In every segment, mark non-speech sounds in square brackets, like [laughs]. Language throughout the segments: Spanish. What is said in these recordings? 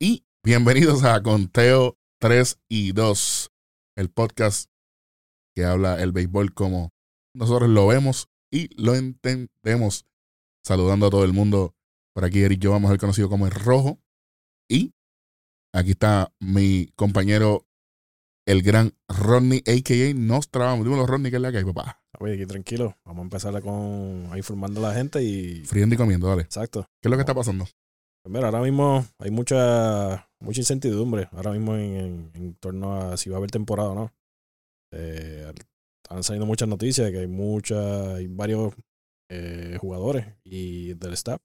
Y bienvenidos a Conteo 3 y 2, el podcast que habla el béisbol como nosotros lo vemos y lo entendemos. Saludando a todo el mundo. Por aquí Eric yo vamos a ser conocido como el Rojo. Y aquí está mi compañero, el gran Rodney, a.k.a. Nostradamus. Dímelo, Rodney, ¿qué es la que hay, papá? Oye, aquí tranquilo. Vamos a empezar con ahí formando a la gente y. Friendo y comiendo, dale. Exacto. ¿Qué es lo que está pasando? Pues mira, ahora mismo hay mucha mucha incertidumbre. Ahora mismo en, en- en torno a si va a haber temporada o no. Eh, están saliendo muchas noticias de que hay muchas, hay varios eh, jugadores y del staff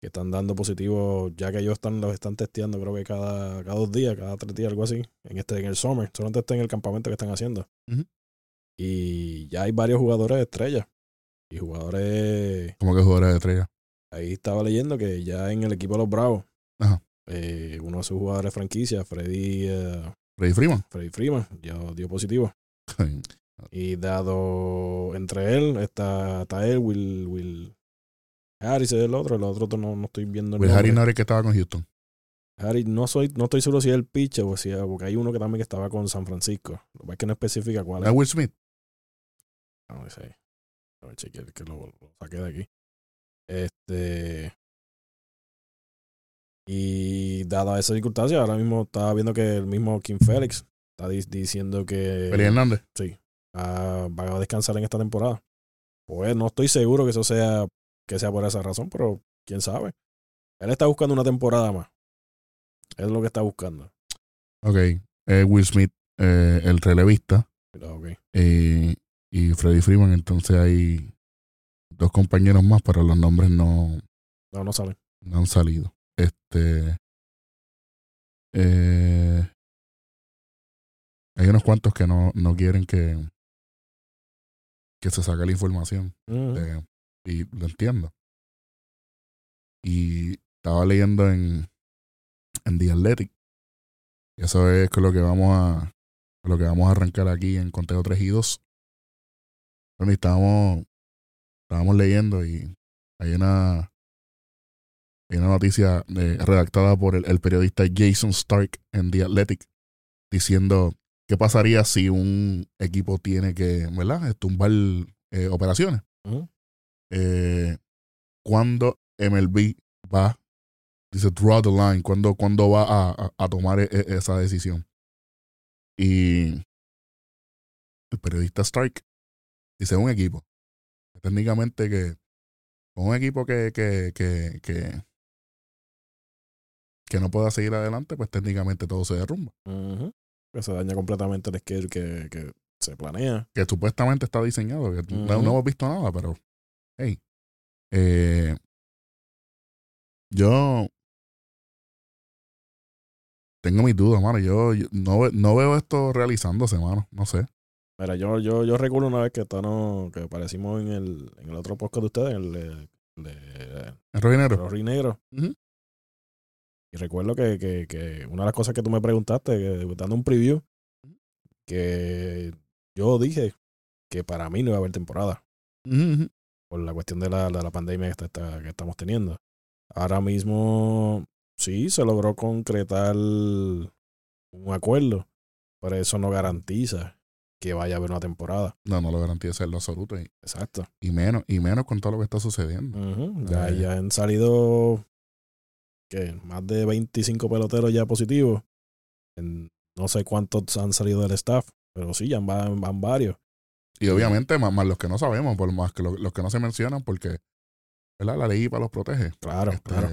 que están dando positivos, ya que ellos están, los están testeando, creo que cada, cada dos días, cada tres días, algo así, en este, en el summer, solamente está en el campamento que están haciendo. Y ya hay varios jugadores estrellas. Y jugadores Como que jugadores de estrella. Ahí estaba leyendo que ya en el equipo de los Bravos, Ajá. eh, uno de sus jugadores de franquicia, Freddy, eh, Freddy Freeman. Freddy Freeman, ya dio positivo. [laughs] Y dado entre él, está, está él, Will, Will Harris es el otro, el otro no, no estoy viendo el Harry nombre. no era el que estaba con Houston. Harris, no, soy, no estoy seguro si es el pitcher o si es, porque hay uno que también que estaba con San Francisco. Lo que es que no especifica cuál ¿Era es. Will Smith? No sé. A ver, chequear que lo, lo saqué de aquí. Este. Y dada esa circunstancia, ahora mismo estaba viendo que el mismo Kim Félix está di- diciendo que Feli Hernández. ah, va a descansar en esta temporada. Pues no estoy seguro que eso sea que sea por esa razón, pero quién sabe. Él está buscando una temporada más. Es lo que está buscando. Ok. Eh, Will Smith, eh, el relevista. Pero, ok. eh, y Freddy Freeman. Entonces hay dos compañeros más, pero los nombres no, No, no sale. no han salido. Este. eh, hay unos cuantos que no, no quieren que, que se saque la información. Eh, y lo entiendo. Y estaba leyendo en, en The Athletic. Y eso es con lo que vamos a con lo que vamos a arrancar aquí en Conteo 3 y 2. Bueno, y estábamos, estábamos leyendo y hay una hay una noticia eh, redactada por el, periodista Jason Stark en The Athletic diciendo qué pasaría si un equipo tiene que, ¿verdad? tumbar eh, operaciones Ujú. Eh, cuándo MLB va, dice draw the line, cuándo, cuándo va a, a- a tomar e- e- esa decisión. Y el periodista Stark dice un equipo. Técnicamente que un equipo que, que, que, que, que no pueda seguir adelante, pues técnicamente todo se derrumba. Que se daña completamente el schedule que, que se planea. que supuestamente está diseñado, que no hemos visto nada, pero hey, eh, yo tengo mis dudas, mano. Yo, yo no, no veo esto realizándose, mano. No sé. Mira, yo, yo, yo recuerdo una vez que estábamos, que aparecimos en el, en el otro podcast de ustedes, el de, el de ¿Es rojinegro? Rory Negro. Ujú. Y recuerdo que, que, que una de las cosas que tú me preguntaste, que, dando un preview, que yo dije que para mí no iba a haber temporada. Por la cuestión de la, de la pandemia que, está- está- que estamos teniendo. Ahora mismo sí se logró concretar un acuerdo, pero eso no garantiza que vaya a haber una temporada. No, no lo garantiza en lo absoluto. Y, Exacto. y menos, y menos con todo lo que está sucediendo. Ya, ya han salido ¿qué? más de 25 peloteros ya positivos. En- no sé cuántos han salido del staff, pero sí, ya van, van varios. Y obviamente, más, más los que no sabemos, por más que lo- los que no se mencionan, porque ¿verdad? la ley IPA los protege. Claro, Este, claro.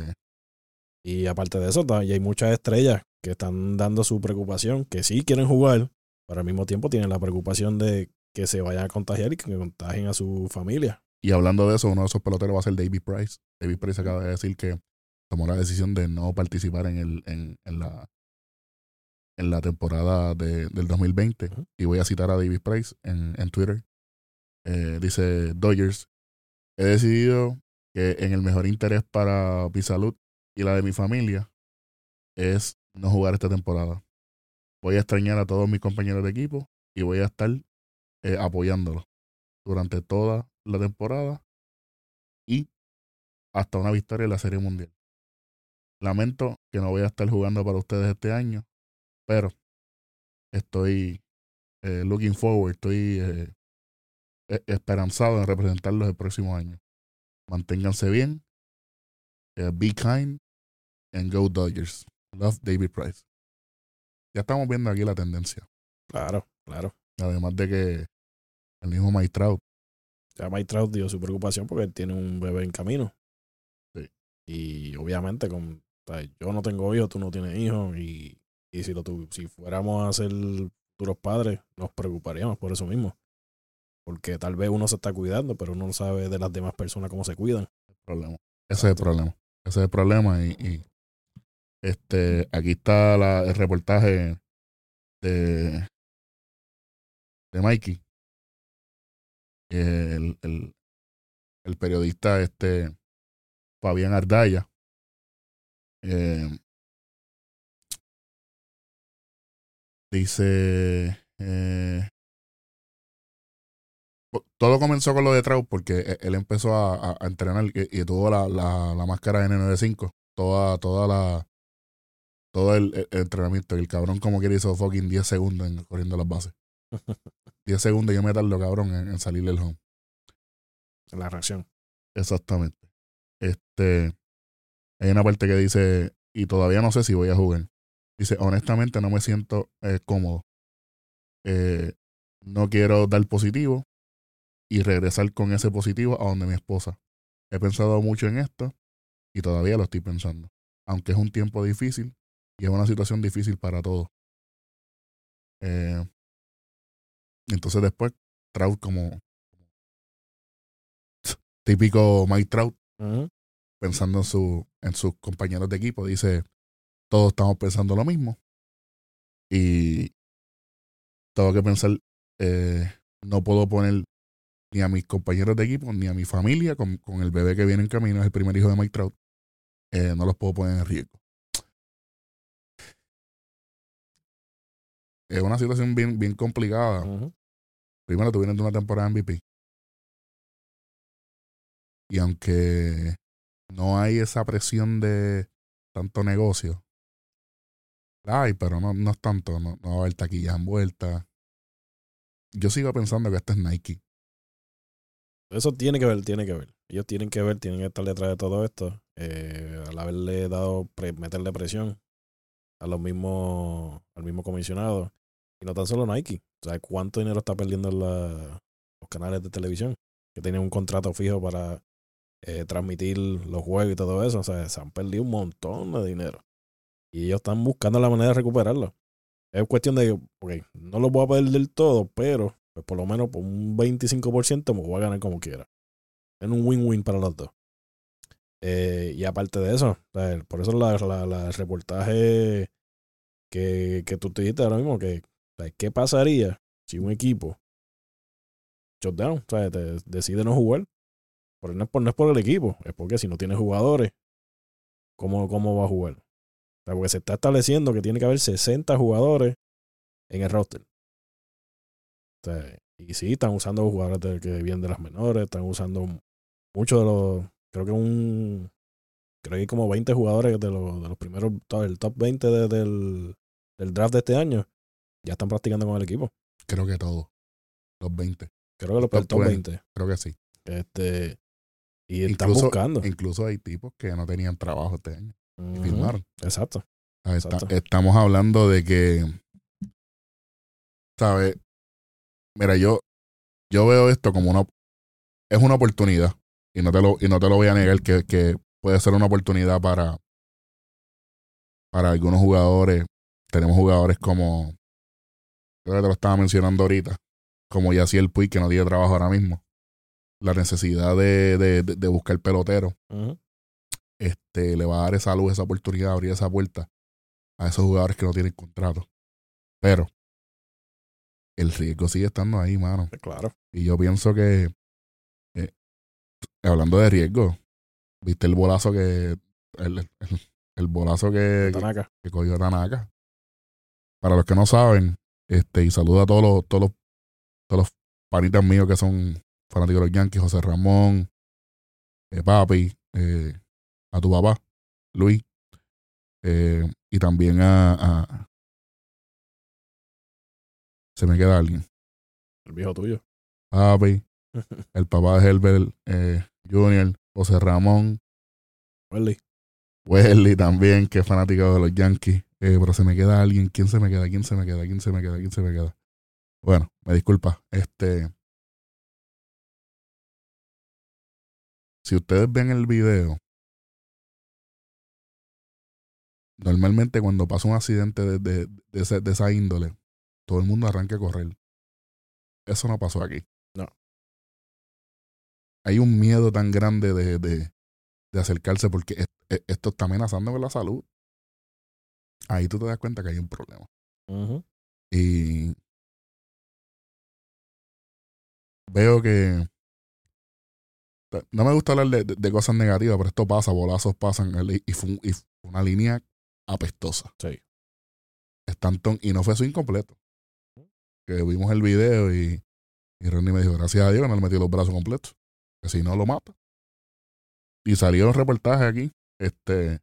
Y aparte de eso, y hay muchas estrellas que están dando su preocupación, que sí quieren jugar, pero al mismo tiempo tienen la preocupación de que se vayan a contagiar y que contagien a su familia. Y hablando de eso, uno de esos peloteros va a ser David Price. David Price acaba de decir que tomó la decisión de no participar en el en, en la en la temporada de- del 2020. Ujú. Y voy a citar a David Price en, en Twitter. Eh, dice Dodgers, he decidido que en el mejor interés para mi salud y la de mi familia es no jugar esta temporada. Voy a extrañar a todos mis compañeros de equipo y voy a estar eh, apoyándolos durante toda la temporada y hasta una victoria en la Serie Mundial. Lamento que no voy a estar jugando para ustedes este año, pero estoy eh, looking forward, estoy eh, e- esperanzado en representarlos el próximo año. Manténganse bien, eh, be kind, and go Dodgers. Love David Price. Ya estamos viendo aquí la tendencia. Claro, claro. Además de que el mismo Mike Trout, Ya Mike Trout dio su preocupación porque él tiene un bebé en camino. Sí. Y obviamente, con, o sea, yo no tengo hijos, tú no tienes hijos. Y, y si, lo tu- si fuéramos a ser futuros padres, nos preocuparíamos por eso mismo. Porque tal vez uno se está cuidando, pero uno no sabe de las demás personas cómo se cuidan. Ese es el problema. Ese es el problema. Y, este, aquí está el reportaje de, de Mikey. El, el, el periodista este Fabián Ardaya. eh, dice eh, todo comenzó con lo de Trout porque e- él empezó a, entrenar y, y tuvo la, la, la máscara N95, toda, toda la todo el, el- el entrenamiento. Y el cabrón como que hizo fucking 10 segundos en, corriendo las bases. [laughs] 10 segundos y yo me tardo, cabrón, en, en salir del home. La reacción. Exactamente. Este hay una parte que dice, y todavía no sé si voy a jugar. Dice, honestamente no me siento eh, cómodo. Eh, no quiero dar positivo y regresar con ese positivo a donde mi esposa. He pensado mucho en esto y todavía lo estoy pensando. Aunque es un tiempo difícil y es una situación difícil para todos. Eh, entonces después, Trout como típico Mike Trout, pensando en, su, en sus compañeros de equipo, dice, todos estamos pensando lo mismo. Y tengo que pensar, eh, no puedo poner ni a mis compañeros de equipo, ni a mi familia, con, con el bebé que viene en camino, es el primer hijo de Mike Trout, eh, no los puedo poner en riesgo. Es una situación bien, bien complicada. Primero, tú vienes de una temporada MVP. Y aunque no hay esa presión de tanto negocio, hay, pero no, no es tanto. No, no va a haber taquillas envueltas. Yo sigo pensando que este es Nike. Eso tiene que ver, tiene que ver. Ellos tienen que ver, tienen que estar detrás de todo esto. Eh, al haberle dado, meterle presión a los mismos, al mismo comisionado. Y no tan solo Nike. O sea, ¿cuánto dinero está perdiendo los canales de televisión? Que tienen un contrato fijo para eh, transmitir los juegos y todo eso. O sea, se han perdido un montón de dinero. Y ellos están buscando la manera de recuperarlo. Es cuestión de, ok, no lo voy a perder del todo, pero pues por lo menos por un 25% me voy a ganar como quiera. Es un win-win para los dos. Eh, y aparte de eso, por eso la, la- la- reportaje que, que tú te dijiste ahora mismo, que ¿qué pasaría si un equipo shutdown, o sea, decide no jugar? Pero no es, por, no es por el equipo, es porque si no tiene jugadores, ¿cómo, cómo va a jugar? Sea, porque se está estableciendo que tiene que haber 60 jugadores en el roster. O sea, y sí, están usando jugadores de- que vienen de las menores, están usando muchos de los, creo que un, creo que hay como 20 jugadores de los, de los primeros, el top 20 de- del, del draft de este año, ya están practicando con el equipo. Creo que todos. Los 20. Creo que los Top el top 20. 20. Creo que sí. Este, y están Incluso- buscando. Incluso hay tipos que no tenían trabajo este año. Y firmaron. Exacto. Está- estamos hablando de que, ¿sabes? Mira, yo, yo veo esto como una, es una oportunidad y no te lo, y no te lo voy a negar que, que puede ser una oportunidad para, para algunos jugadores. Tenemos jugadores como, creo que te lo estaba mencionando ahorita, como Yaciel Puig que no tiene trabajo ahora mismo. La necesidad de, de, de- de buscar pelotero. Este, le va a dar esa luz, esa oportunidad, abrir esa puerta a esos jugadores que no tienen contrato. Pero el riesgo sigue estando ahí, mano. Claro. Y yo pienso que, eh, hablando de riesgo, viste el bolazo que, el, el, el bolazo que, que, Tanaka. que cogió Tanaka. Para los que no saben, este, y saludo a todos los, todos los, todos los panitas míos que son fanáticos de los Yankees, José Ramón, eh, papi, eh, a tu papá, Luis, eh, y también a, a- Se me queda alguien. El viejo tuyo. Papi, [laughs] el papá de Herbert eh, Jr., José Ramón, Welly. Wesley también, que es fanático de los Yankees. Eh, pero se me queda alguien. ¿Quién se me queda? ¿Quién se me queda? ¿Quién se me queda? ¿Quién se me queda? Bueno, me disculpa. Este. Si ustedes ven el video, normalmente cuando pasa un accidente de, de- de ese- de esa índole, todo el mundo arranca a correr. Eso no pasó aquí. No. Hay un miedo tan grande de, de- de acercarse porque es- es- esto está amenazando con la salud. Ahí tú te das cuenta que hay un problema. Y veo que no me gusta hablar de, de- de cosas negativas, pero esto pasa, bolazos pasan y fue, y fue una línea apestosa. Sí. Stanton, y no fue su incompleto. Que vimos el video y, y Ronnie me dijo, gracias a Dios que no le metió los brazos completos. Que si no lo mata. Y salió un reportaje aquí. Este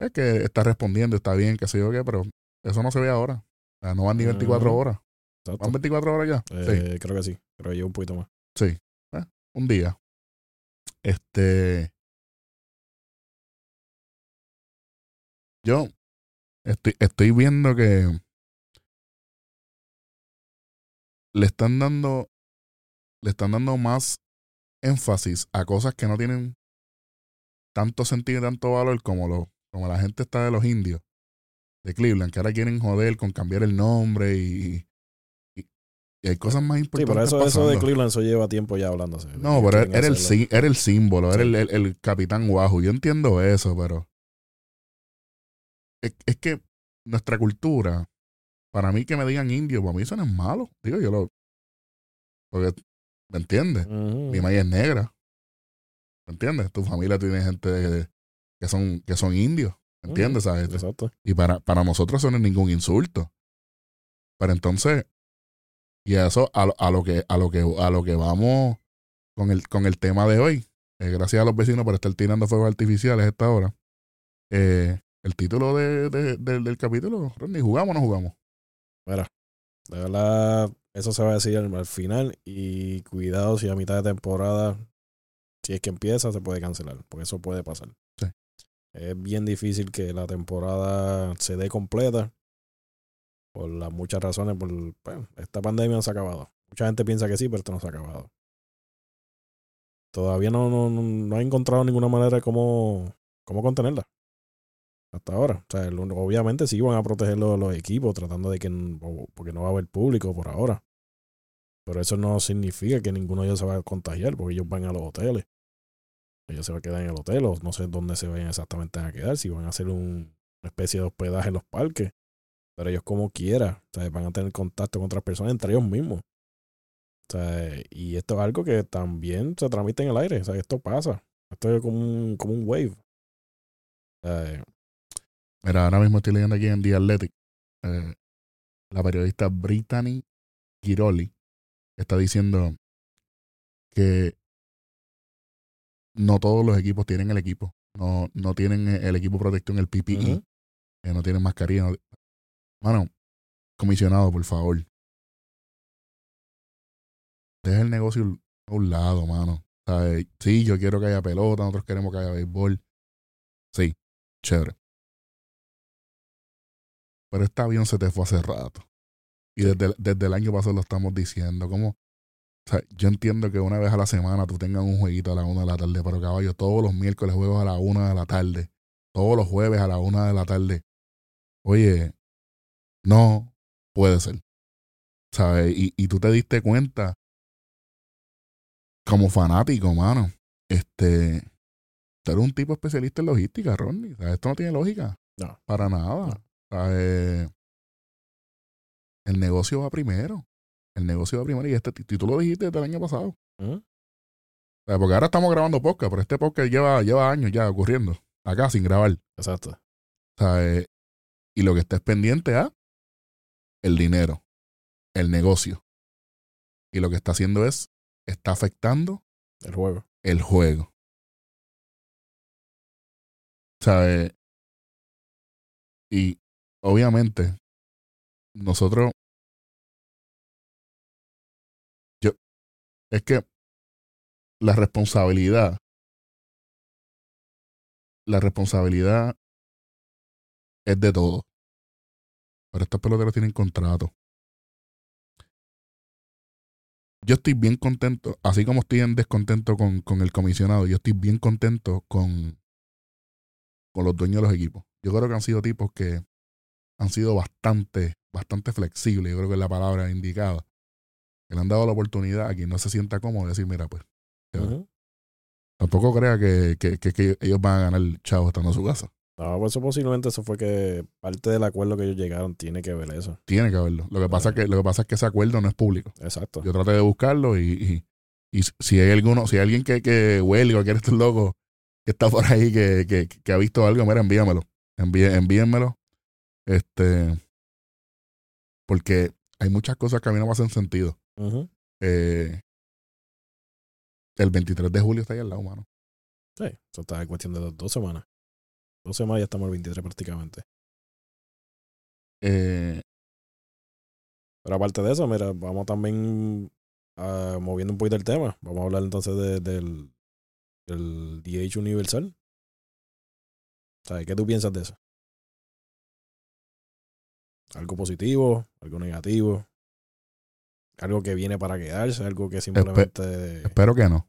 es que está respondiendo, está bien, qué sé yo qué, pero eso no se ve ahora. O sea, no van ni 24 Ujú. horas. Exacto. ¿Van 24 horas ya? Sí. Eh, Creo que sí. Creo que lleva un poquito más. Sí. Eh, un día. Este. Yo estoy, estoy viendo que le están dando. Le están dando más énfasis a cosas que no tienen tanto sentido y tanto valor como lo, como la gente está de los indios de Cleveland, que ahora quieren joder con cambiar el nombre y, y, y hay cosas más Sí, importantes. pero eso, eso de. Cleveland eso lleva tiempo ya hablándose. No, pero quieren era el, sí- era el símbolo, era Sí. el, el- el capitán Wahoo. Yo entiendo eso, pero es, es que nuestra cultura, para mí que me digan indio, para mí eso no es malo. Digo, yo lo... Porque, ¿me entiendes? Mi maíz es negra. ¿Me entiendes? Tu familia tiene gente de- que son que son indios. ¿Me entiendes? ¿Sabes? Exacto. Y para, para nosotros eso no es ningún insulto. Pero entonces, y eso, a, lo- a lo que, a lo que, a lo que vamos con el, con el tema de hoy. eh, gracias a los vecinos por estar tirando fuegos artificiales a esta hora. Eh, el título de, de- del- del capítulo, Rodney, ¿jugamos o no jugamos? Mira, de verdad, eso se va a decir al, al final. Y cuidado si a mitad de temporada, si es que empieza, se puede cancelar. Porque eso puede pasar. Sí. Es bien difícil que la temporada se dé completa. Por las muchas razones. Por, bueno, esta pandemia no se ha acabado. Mucha gente piensa que sí, pero esto no se ha acabado. Todavía no, no, no, no he encontrado ninguna manera de cómo, cómo contenerla hasta ahora. O sea, obviamente sí van a proteger los, equipos tratando de que, porque no va a haber público por ahora. Pero eso no significa que ninguno de ellos se va a contagiar porque ellos van a los hoteles. Ellos se van a quedar en el hotel o no sé dónde se vayan exactamente a quedar, si van a hacer un- una especie de hospedaje en los parques. Pero ellos como quiera, o sea, van a tener contacto con otras personas entre ellos mismos. O sea, y esto es algo que también se transmite en el aire. O sea, esto pasa. Esto es como un, como un wave. O sea, Mira, ahora mismo estoy leyendo aquí en The Athletic. eh, la periodista Brittany Giroli está diciendo que no todos los equipos tienen el equipo. No, no tienen el equipo protección, el PPE. Eh, no tienen mascarilla. no- Mano, comisionado, por favor. Deja el negocio a un lado, mano. Sí, yo quiero que haya pelota, nosotros queremos que haya béisbol. Sí, chévere. Pero este avión se te fue hace rato. Y desde, desde el año pasado lo estamos diciendo. Como, o sea, yo entiendo que una vez a la semana tú tengas un jueguito a la una de la tarde, pero caballo, todos los miércoles juegos a la una de la tarde. Todos los jueves a la una de la tarde. Oye, no puede ser. ¿Sabes? Y, y tú te diste cuenta, como fanático, mano, este, tú eres un tipo especialista en logística, Ronnie. ¿sabes? Esto no tiene lógica. No. Para nada. No. ¿Sabes? El negocio va primero. El negocio va primero. Y este, tú lo dijiste desde el año pasado. ¿Sabes? Porque ahora estamos grabando podcast, pero este podcast lleva, lleva años ya ocurriendo. Acá sin grabar. Exacto. ¿Sabes? Y lo que está es pendiente a el dinero, el negocio. Y lo que está haciendo es, está afectando El juego. el juego. ¿Sabes? Y obviamente, nosotros. Yo. Es que la responsabilidad. La responsabilidad es de todo. Pero estos peloteros tienen contrato. Yo estoy bien contento, así como estoy en descontento con, con el comisionado, yo estoy bien contento con, con los dueños de los equipos. Yo creo que han sido tipos que han sido bastante, bastante flexibles, yo creo que es la palabra indicada. Que le han dado la oportunidad a quien no se sienta cómodo de decir, mira, pues, tampoco crea que, que, que- que ellos van a ganar el chavo estando en su casa. No, pues eso posiblemente eso fue que parte del acuerdo que ellos llegaron tiene que ver eso. Tiene que haberlo. Lo que pasa, es que, lo que, pasa es que ese acuerdo no es público. Exacto. Yo traté de buscarlo y, y, y si hay alguno, si hay alguien que, que huele o quiere estar loco, que está por ahí, que, que, que ha visto algo, mira, envíamelo. Envíe, envíenmelo. Este. Porque hay muchas cosas que a mí no me hacen sentido. Eh, el 23 de julio está ahí al lado, mano. Sí, eso está en cuestión de dos, dos semanas. Dos semanas ya estamos el 23 prácticamente. Eh, Pero aparte de eso, mira, vamos también ah, moviendo un poquito el tema. Vamos a hablar entonces de- del, del DH universal. ¿Sabes? ¿Qué tú piensas de eso? ¿Algo positivo? ¿Algo negativo? ¿Algo que viene para quedarse? ¿Algo que simplemente... espero que no.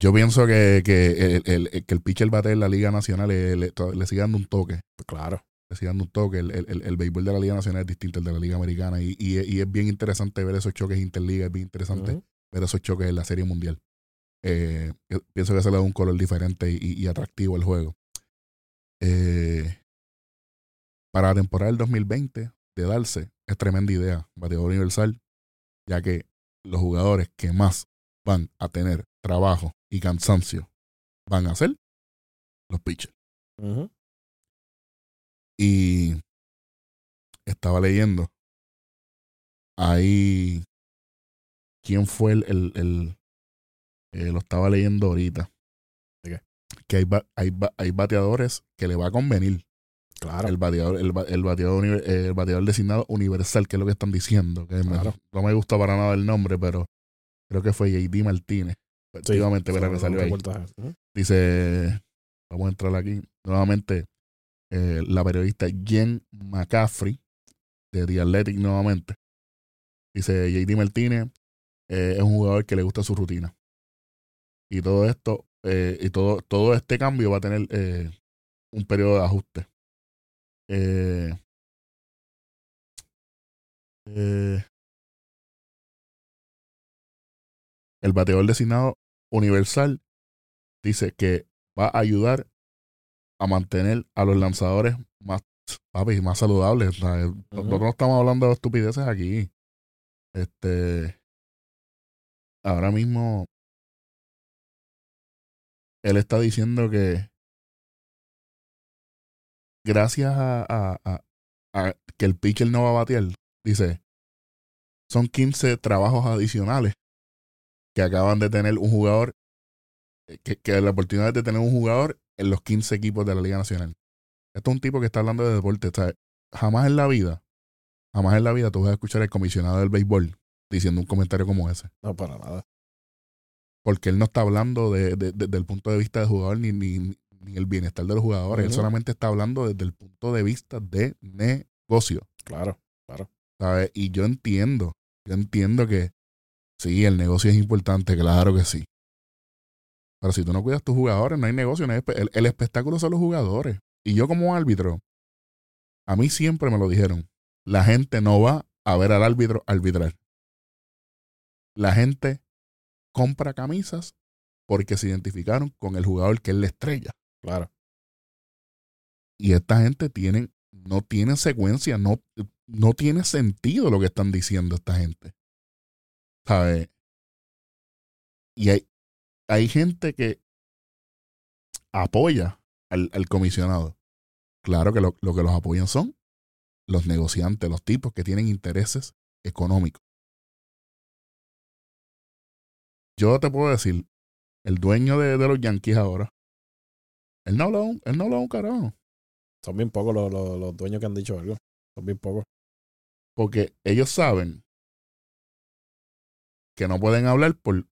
Yo pienso que, que, el, el- que el pitcher bate en la Liga Nacional le, le, le sigue dando un toque. Claro. le sigue dando un toque. El, el, el, el béisbol de la Liga Nacional es distinto al de la Liga Americana y, y, y es bien interesante ver esos choques interliga, es bien interesante ver esos choques en la Serie Mundial. Eh, pienso que se le da un color diferente y- y atractivo al juego. Eh, para la temporada del 2020, de darse, es tremenda idea, bateador universal, ya que los jugadores que más van a tener trabajo y cansancio van a ser los pitchers. Y estaba leyendo. Ahí. ¿Quién fue el. el, el- eh, lo estaba leyendo ahorita. Que hay, ba- hay, ba- hay bateadores que le va a convenir. Claro. El bateador, el, el bateador, uni- el bateador designado universal, que es lo que están diciendo. Que me- no me gusta para nada el nombre, pero creo que fue JD Martínez. Sí, Efectivamente, me todo salió ahí. Dice, vamos a entrar aquí nuevamente, eh, la periodista Jen McCaffrey de The Athletic nuevamente. Dice, JD Martínez eh, es un jugador que le gusta su rutina. Y todo esto, eh, y todo, todo este cambio va a tener un periodo de ajuste. Eh, eh, el bateador designado universal dice que va a ayudar a mantener a los lanzadores más, papi, más saludables. Sea, Nosotros no estamos hablando de estupideces aquí. Este. Ahora mismo. Él está diciendo que. Gracias a, a- a- a que el pitcher no va a batear, dice. Son 15 trabajos adicionales que acaban de tener un jugador que, que la oportunidad de tener un jugador en los 15 equipos de la Liga Nacional. Esto es un tipo que está hablando de deporte. sea, jamás en la vida, jamás en la vida tú vas a escuchar al comisionado del béisbol diciendo un comentario como ese. No, para nada. Porque él no está hablando de, de- desde el punto de vista del jugador ni, ni, ni el bienestar de los jugadores. Él solamente está hablando desde el punto de vista de negocio. Claro. ¿sabes? Y yo entiendo, yo entiendo que sí, el negocio es importante, claro que sí. Pero si tú no cuidas tus jugadores, no hay negocio. no hay espe- el, el espectáculo son los jugadores. Y yo como árbitro, a mí siempre me lo dijeron, la gente no va a ver al árbitro arbitrar. La gente compra camisas porque se identificaron con el jugador que es la estrella. Claro. Y esta gente tienen, no tiene secuencia, no, no tiene sentido lo que están diciendo esta gente. ¿Sabes? Y hay, hay gente que apoya al, al comisionado. Claro que lo, lo que los apoyan son los negociantes, los tipos que tienen intereses económicos. Yo te puedo decir, el dueño de, de los Yankees ahora, él no habla un, él no habla un carajo. Son bien pocos los, los, los dueños que han dicho algo. Son bien pocos. Porque ellos saben que no pueden hablar por,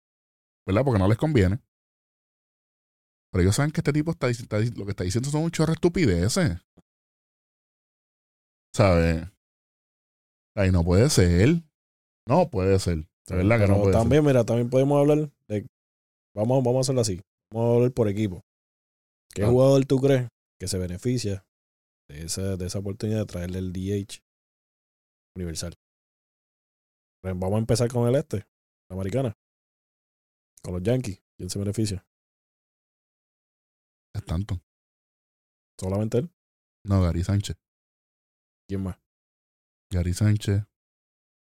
¿verdad? Porque no les conviene. Pero ellos saben que este tipo está, está lo que está diciendo son un chorro de estupideces. ¿Sabes? Ahí no puede ser. No puede ser. De verdad que Pero no puede ser. también, mira, también podemos hablar de. Vamos, vamos a hacerlo así. Vamos a hablar por equipo. ¿Qué Ah. jugador tú crees que se beneficia de esa, de esa oportunidad de traerle el DH universal? Pues Vamos a empezar con el este, la americana. Con los Yankees. ¿Quién se beneficia? Stanton. ¿Solamente él? No, Gary Sánchez. ¿Quién más? Gary Sánchez.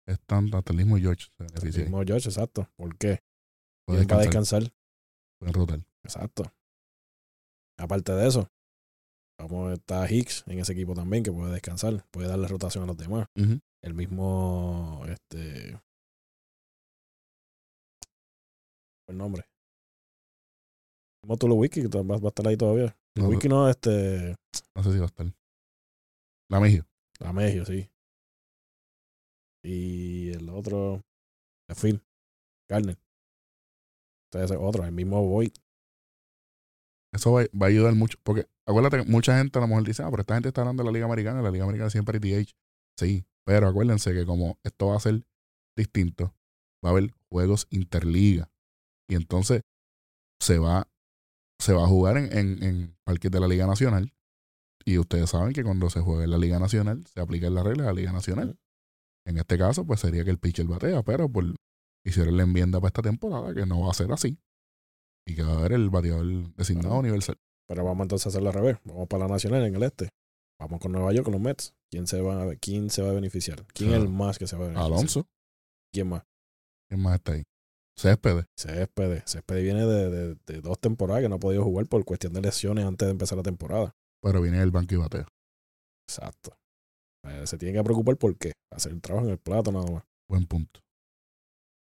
Stanton, hasta el mismo George se beneficia. El mismo George, exacto. ¿Por qué? Puede ¿Quién va a descansar, descansar? puede rotar. Exacto. Aparte de eso, vamos, está Hicks en ese equipo también que puede descansar, puede darle rotación a los demás. El mismo, este, el nombre. El mismo Tulowitzki, que va, va a estar ahí todavía. No, Wiki no, este, No sé si va a estar. La Mejio. la Megio, sí. Y el otro, el Phil, Garner. Entonces, otro, el mismo Boyd. Eso va, va a ayudar mucho. Porque acuérdate que mucha gente a lo mejor dice, ah, pero esta gente está hablando de la Liga Americana. La Liga Americana siempre hay DH. Sí, pero acuérdense que como esto va a ser distinto, va a haber juegos interliga. Y entonces se va, se va a jugar en, en, en parques de la Liga Nacional. Y ustedes saben que cuando se juega en la Liga Nacional, se aplican las reglas de la Liga Nacional. En este caso, pues sería que el pitcher batea, pero por hicieron la enmienda para esta temporada que no va a ser así. Y que va a haber el bateador designado Claro. universal. Pero vamos entonces a hacerlo al revés. Vamos para la nacional en el este. Vamos con Nueva York, con los Mets. ¿Quién se va a, quién se va a beneficiar? ¿Quién es el más que se va a beneficiar? Alonso, ¿Quién más? ¿quién más está ahí? Céspedes. Céspedes. Céspedes viene de, de- de dos temporadas que no ha podido jugar por cuestión de lesiones antes de empezar la temporada. Pero viene del banco y batea. Exacto. Eh, se tiene que preocupar por qué. Hacer el trabajo en el plato nada más. Buen punto.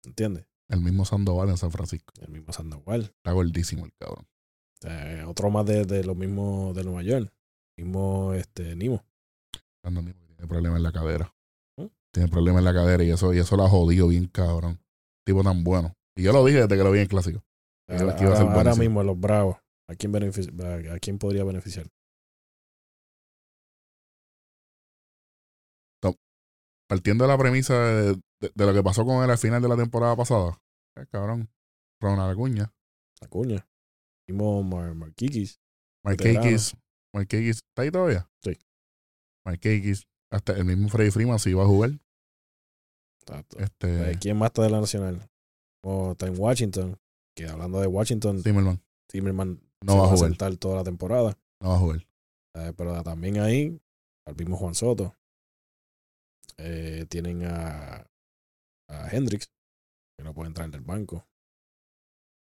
¿Entiendes? El mismo Sandoval en San Francisco. El mismo Sandoval. Está gordísimo el cabrón. Eh, otro más de, de los mismos de Nueva York. Mismo este Nimo. Mismo que Tiene problemas en la cadera. ¿Mm? Tiene problemas en la cadera y eso, y eso la jodió bien cabrón. Tipo tan bueno. Y yo lo dije desde que lo vi en clásico. Ahora, ahora- ahora mismo los Bravos. ¿A quién, benefici- a, a quién podría beneficiar? Partiendo de la premisa de, de- de lo que pasó con él al final de la temporada pasada. Eh, cabrón. Ronald Acuña. Acuña. Mar Marquiquis. Mike Kakis. ¿Está ahí todavía? Sí. Kakis. Hasta el mismo Freddy Freeman sí iba a jugar. Exacto. Este. Eh, ¿Quién más está de la nacional? O está en Washington. Que hablando de Washington, Zimmerman. Zimmerman No se va a jugar. toda la temporada. No va a jugar. Eh, pero también ahí, al mismo Juan Soto. Eh, tienen a, a Hendrix, que no puede entrar del banco.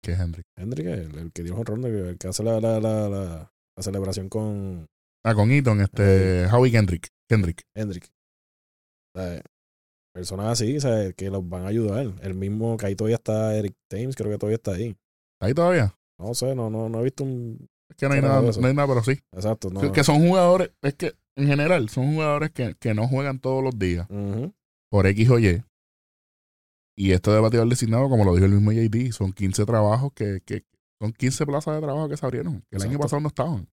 Que es. Hendrix es el, el que dio el honrón, el que hace la, la, la, la, la celebración con Ah, con Eaton, este. Howie Kendrick. Kendrick. Hendrix. O sea, personas así, o sea, que los van a ayudar. El mismo, que ahí todavía está Eric Thames, creo que todavía está ahí. ¿Está ahí todavía? No sé, no, no, no he visto un. Es que no hay nada, no hay nada, pero sí. Exacto, no. Que son jugadores, es que en general son jugadores que, que no juegan todos los días por X o Y. Y esto de bateador designado, como lo dijo el mismo JD, son 15 trabajos que, que son 15 plazas de trabajo que se abrieron, que el año pasado no estaban.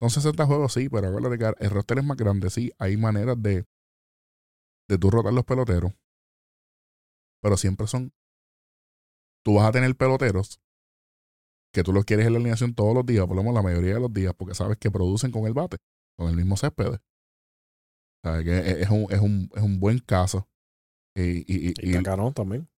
Son 60 juegos, sí, pero acuérdate que el roster es más grande, sí, hay maneras de, de tú rotar los peloteros. Pero siempre son. Tú vas a tener peloteros que tú los quieres en la alineación todos los días, por lo menos la mayoría de los días, porque sabes que producen con el bate, con el mismo césped. ¿Sabes? Que es, es un, es, un, es un buen caso. Y, y, y- Y también.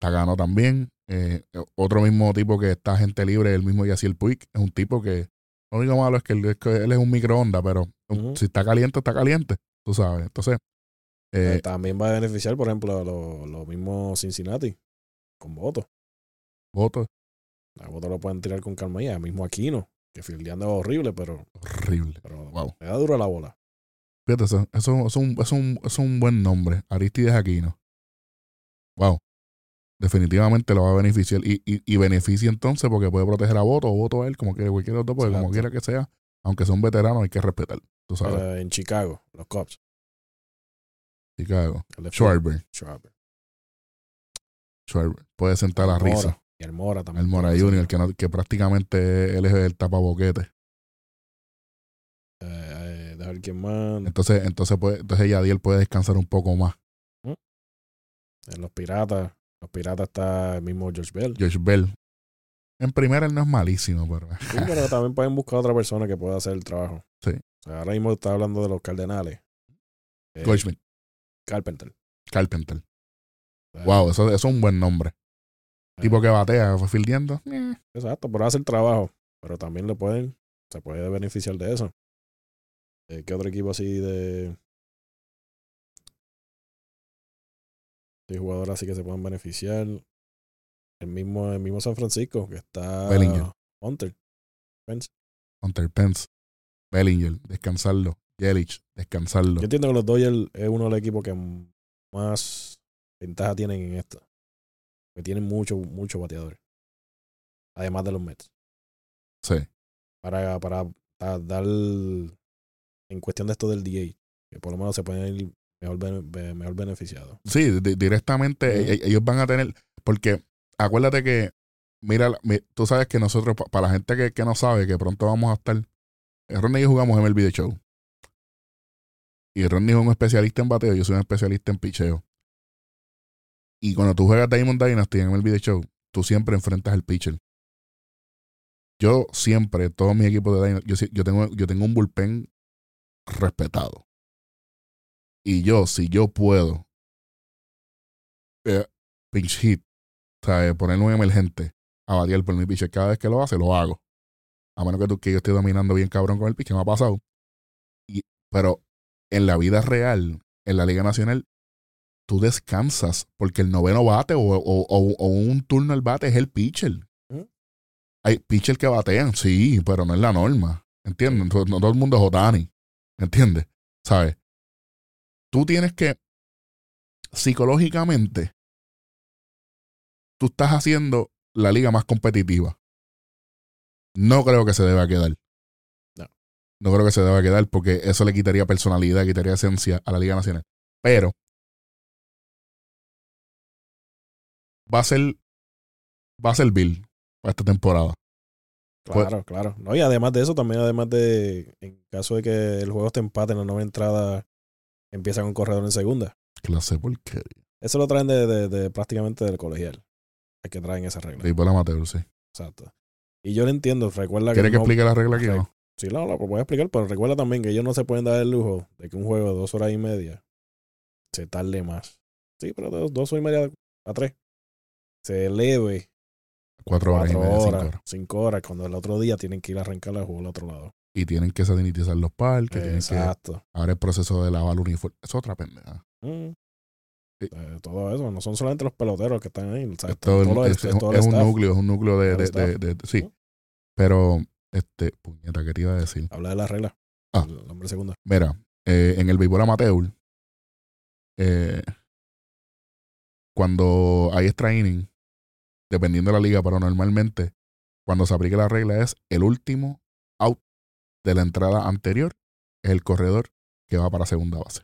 Tagano también. eh, otro mismo tipo que está gente libre, el mismo Yaciel Puig, es un tipo que lo único malo es que él es, que él es un microondas, pero si está caliente, está caliente, tú sabes. Entonces, eh, Eh, también va a beneficiar, por ejemplo, a los lo mismos Cincinnati con votos. voto A votos lo pueden tirar con calma y el mismo Aquino, que fildeando es horrible, pero, horrible. pero Wow. le da duro la bola. Fíjate, eso, eso, eso es un, eso es un- es un buen nombre. Aristides Aquino. Wow. definitivamente lo va a beneficiar. Y, y, y beneficia entonces porque puede proteger a voto o voto a él, como quiera, cualquier otro, porque como quiera que sea, aunque sea un veterano, hay que respetar. Tú sabes, Pero en Chicago, los Cubs. Chicago. Schwarber, Schwarber. Schwarber. Puede sentar la risa. Y el Mora también. El Mora Junior, que, no- que prácticamente él es el tapaboquete. Eh, eh, dejar más. Entonces, entonces, puede, entonces Yadiel puede descansar un poco más. En los Piratas. Los Piratas está el mismo George Bell. George Bell. En primera él no es malísimo, pero Sí, pero también pueden buscar otra persona que pueda hacer el trabajo. Sí. O sea, ahora mismo está hablando de los Cardenales. Eh, Goldschmidt, Carpenter. Carpenter. O sea, Wow, eso, eso es un buen nombre. Tipo que batea, fue fildeando. eh. Exacto, pero hace el trabajo. Pero también le pueden, se puede beneficiar de eso. Eh, ¿Qué otro equipo así de, de jugadores así que se puedan beneficiar? El mismo, el mismo San Francisco, que está Bellinger. Hunter. Pence. Hunter Pence, Bellinger, descansarlo. Yelich, descansarlo. Yo entiendo que los Dodgers es uno de los equipos que más ventaja tienen en esto. Que tienen muchos, muchos bateadores. Además de los Mets. Sí. para, para, para dar en cuestión de esto del DA, que por lo menos se pueden ir mejor, mejor beneficiados. Sí, di- directamente Ujú. e- ellos van a tener, porque acuérdate que, mira, tú sabes que nosotros, pa- para la gente que, que no sabe, que pronto vamos a estar, eh, Ronnie y yo jugamos en el video show. Y Ronnie es un especialista en bateo, yo soy un especialista en picheo. Y cuando tú juegas Diamond Dynasty en el video show, tú siempre enfrentas al pitcher. Yo siempre, todo mi equipo de Dynasty, yo, yo, tengo, yo tengo un bullpen respetado. Y yo, si yo puedo eh, pinch hit, ¿sabes? Ponerle un emergente a batear por mi pitcher cada vez que lo hace, lo hago. A menos que, tú, que yo esté dominando bien cabrón con el pitch, que me ha pasado. Pero en la vida real, en la Liga Nacional, tú descansas porque el noveno bate o, o- o- o un turno al bate es el pitcher. Hay pitchers que batean, sí, pero no es la norma. ¿Entiendes? No, no todo el mundo es Otani. ¿Entiendes? ¿Sabes? Tú tienes que, psicológicamente, tú estás haciendo la liga más competitiva. No creo que se deba quedar. No. No creo que se deba quedar porque eso le quitaría personalidad, quitaría esencia a la Liga Nacional. Pero va a ser va a ser Bill para esta temporada. Pues- Claro, claro. No, y además de eso, también además de, en caso de que el juego esté empate en la nueva entrada, empieza con corredor en segunda. Clase porquería. Eso lo traen de, de- de prácticamente del colegial. Es que traen esa regla. Béisbol amateur, sí. Exacto. Y yo lo entiendo, recuerda que. ¿Quieres que no- explique la regla aquí o no? Sí, no, lo voy a explicar, pero recuerda también que ellos no se pueden dar el lujo de que un juego de dos horas y media se tarde más. Sí, pero de dos horas y media a tres. Se eleve Cuatro horas y media, cinco horas, cinco horas, cuando el otro día tienen que ir a arrancar el juego al otro lado. Y tienen que sanitizar los parques, tienen que Exacto. ahora el proceso de lavar uniforme. Es otra pendeja. Mm. Sí. Eh, todo eso, no son solamente los peloteros que están ahí. o sea, Es, todo el- es, es es todo el un núcleo, es un núcleo de, de, el de- sí. Pero, este, puñeta, ¿qué te iba a decir? Habla de la regla. Ah. El hombre segunda. Mira, eh, en el béisbol amateur, eh, cuando hay extra inning, dependiendo de la liga, pero normalmente, cuando se aplica la regla es el último out de la entrada anterior, es el corredor que va para segunda base.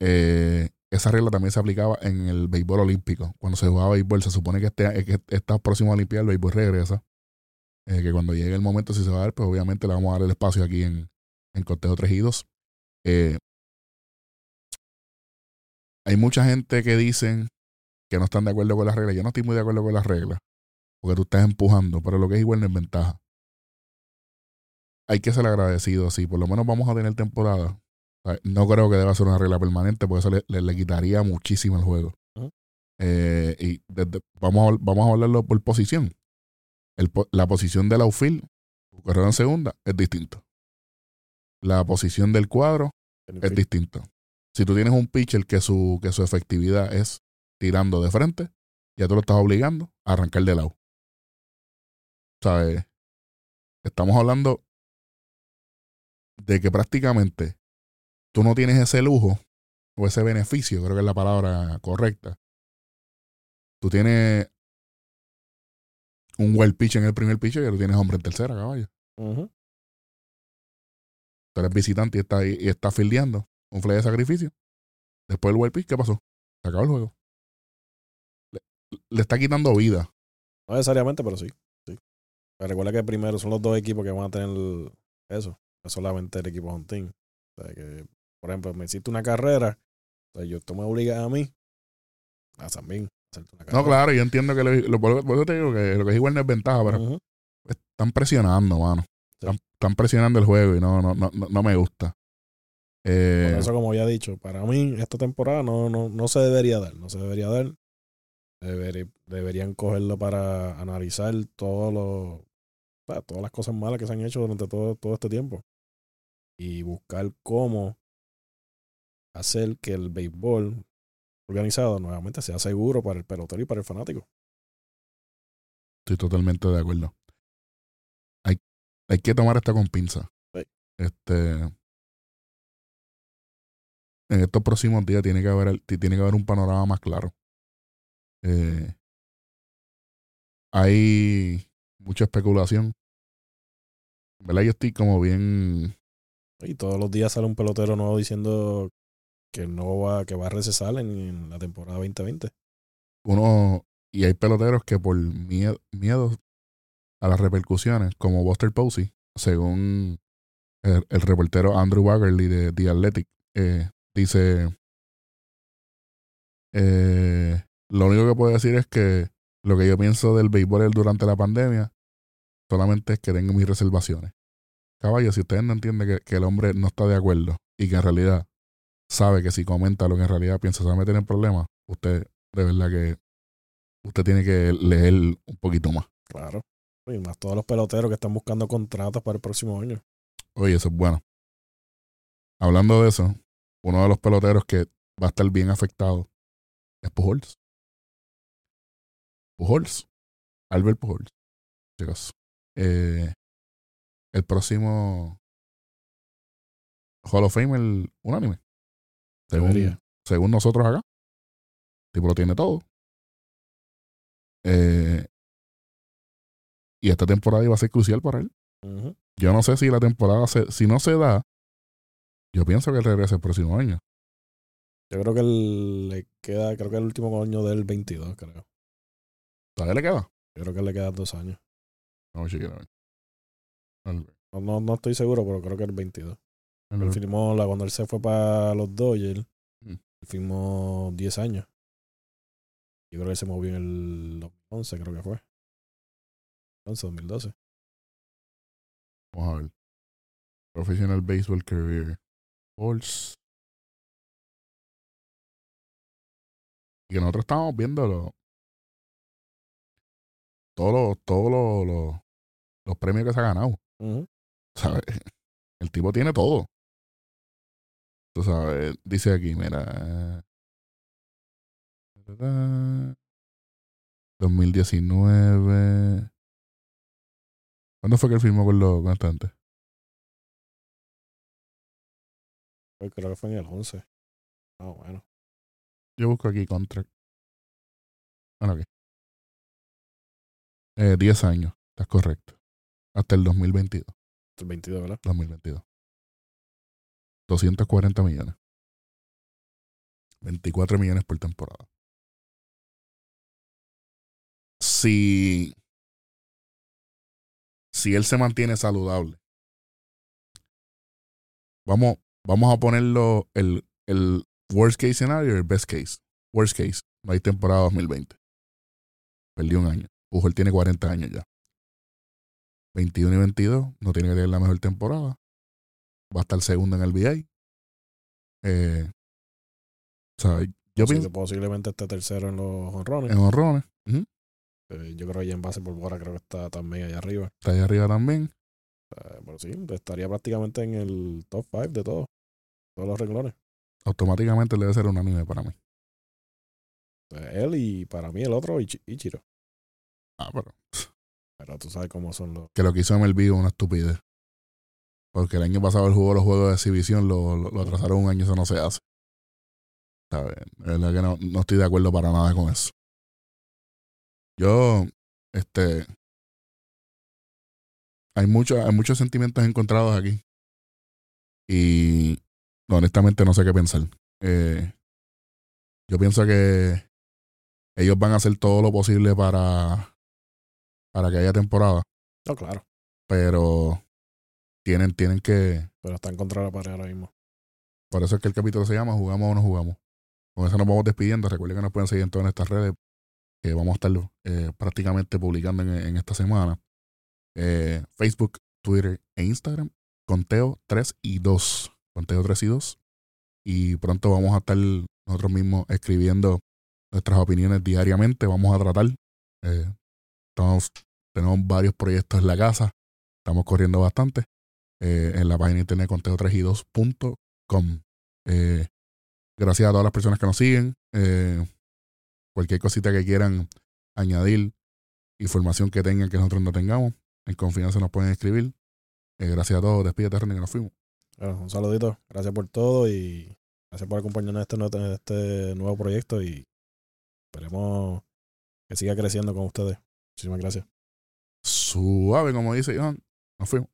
Eh, esa regla también se aplicaba en el béisbol olímpico. Cuando se jugaba béisbol, se supone que, este, que esta próxima Olimpiada el béisbol regresa. Eh, que cuando llegue el momento, si se va a dar, pues obviamente le vamos a dar el espacio aquí en, en Cortejo Trejidos. Eh, hay mucha gente que dicen que no están de acuerdo con las reglas. Yo no estoy muy de acuerdo con las reglas. Porque tú estás empujando, pero lo que es igual no es ventaja. Hay que ser agradecido, sí. Por lo menos vamos a tener temporada. O sea, No creo que deba ser una regla permanente, porque eso le, le- le quitaría muchísimo el juego. Eh, y desde- vamos, a, vamos a hablarlo por posición. El la posición del outfield, corredor en segunda, es distinto. La posición del cuadro es distinto. Si tú tienes un pitcher que su, que su efectividad es tirando de frente, ya tú lo estás obligando a arrancar de lado. ¿Sabes? Estamos hablando de que prácticamente tú no tienes ese lujo o ese beneficio, creo que es la palabra correcta, tú tienes un wild pitch en el primer pitch y tú tienes hombre en tercera, caballo. Tú eres visitante y está ahí y está fildeando un fly de sacrificio. Después del wild pitch, ¿qué pasó? Se acabó el juego. Le, le está quitando vida. No necesariamente, pero sí. sí. Pero recuerda que primero son los dos equipos que van a tener eso. No solamente el equipo team. O sea, que, por ejemplo, me hiciste una carrera. O sea, yo, tú me obligas a mí a también hacerte una carrera. No, claro, yo entiendo que lo, lo, por eso te digo que lo que es igual no es ventaja, pero están presionando, mano. Sí. Están, están presionando el juego y no, no, no, no, no me gusta. Eh, Por eso, como ya he dicho, para mí esta temporada no, no, no se debería dar. No se debería dar. Deberí- deberían cogerlo para analizar todos los, todas las cosas malas que se han hecho durante todo, todo este tiempo. Y buscar cómo hacer que el béisbol organizado nuevamente sea seguro para el pelotero y para el fanático. Estoy totalmente de acuerdo. Hay, hay que tomar esta con pinza. Sí. Este. En estos próximos días tiene que haber, tiene que haber un panorama más claro. Eh, hay mucha especulación. ¿Verdad? Yo estoy como bien. Y todos los días sale un pelotero nuevo diciendo que no va, que va a recesar en, en la temporada 2020. Uno. Y hay peloteros que por miedo, miedo a las repercusiones, como Buster Posey, según el, el reportero Andrew Waggerly de The Athletic, eh, dice: eh, Lo único que puedo decir es que lo que yo pienso del béisbol durante la pandemia solamente es que tengo mis reservaciones. Caballo, si ustedes no entienden que, que el hombre no está de acuerdo y que en realidad sabe que si comenta lo que en realidad piensa se va a meter en problemas, usted de verdad que usted tiene que leer un poquito más. Claro. Y más todos los peloteros que están buscando contratos para el próximo año. Oye, eso es bueno. Hablando de eso, uno de los peloteros que va a estar bien afectado es Pujols. Pujols. Albert Pujols. Chicos. Eh, el próximo Hall of Fame, el unánime. Según, según nosotros acá. El tipo lo tiene todo. Eh, y esta temporada iba a ser crucial para él. Yo no sé si la temporada se, si no se da, yo pienso que él regresa el próximo año. Yo creo que él le queda, creo que el último año del 22, creo. ¿Todavía le queda? Yo creo que le quedan dos años. No, No, no, no estoy seguro, pero creo que el 22. Él firmó, la, cuando él se fue para los Dodgers, Mm. él firmó 10 años. Yo creo que él se movió en el 2011, creo que fue. 11, 2012. Vamos a ver. Professional Baseball Career. Pujols. Y que nosotros estábamos viendo lo- todos los, todos los, los, los premios que se ha ganado. ¿sabes? El tipo tiene todo. Tú sabes, dice aquí, mira. 2019. ¿Cuándo fue que él firmó con los cantantes? Pues creo que fue en el 11. Ah, bueno. Yo busco aquí contract. Bueno, aquí. Eh, 10 años, estás correcto. Hasta el 2022. El 22, ¿verdad? 2022. 240 millones. 24 millones por temporada. Si, si él se mantiene saludable, vamos, vamos a ponerlo el, el worst case scenario y el best case. Worst case, no hay temporada 2020. Perdió un año. Pujol tiene 40 años ya. 21 y 22, no tiene que tener la mejor temporada. Va a estar segundo en el VA. Eh, o sea, yo pienso Posiblemente esté tercero en los honrones. en honrones. Eh, yo creo que ya en base por bola creo que está también allá arriba. Está ahí arriba también. Eh, pero sí, estaría prácticamente en el top 5 de todos. Todos los renglones. Automáticamente debe ser unánime para mí. Él y para mí el otro, Ichi- Ichiro. Ah, pero Pero tú sabes cómo son los. que lo que hizo MLB es una estupidez. Porque el año pasado él jugó los juegos de exhibición, lo, lo, lo atrasaron un año, eso no se hace. ¿Sabes? La verdad que no, no estoy de acuerdo para nada con eso. Yo, este, hay, mucho, hay muchos sentimientos encontrados aquí. Y honestamente no sé qué pensar. Eh, yo pienso que ellos van a hacer todo lo posible para, para que haya temporada. No, claro. Pero tienen, tienen que. Pero están contra la pared ahora mismo. Por eso es que el capítulo se llama Jugamos o no jugamos. Con eso nos vamos despidiendo. Recuerden que nos pueden seguir en todas nuestras redes. Que vamos a estar eh, prácticamente publicando en, esta semana. Eh, Facebook, Twitter e Instagram. Conteo 3 y 2. Conteo 3 y 2. Y pronto vamos a estar nosotros mismos escribiendo nuestras opiniones diariamente. Vamos a tratar. Eh, tenemos varios proyectos en la casa. Estamos corriendo bastante. Eh, en la página internet conteo3y2.com. Eh, gracias a todas las personas que nos siguen. Eh, cualquier cosita que quieran añadir, información que tengan que nosotros no tengamos, en confianza nos pueden escribir. gracias a todos. Despídete, René, que nos fuimos. un saludito. Gracias por todo y gracias por acompañarnos en este, en este nuevo proyecto y esperemos que siga creciendo con ustedes. Muchísimas gracias. Suave, como dice Iván. Nos fuimos.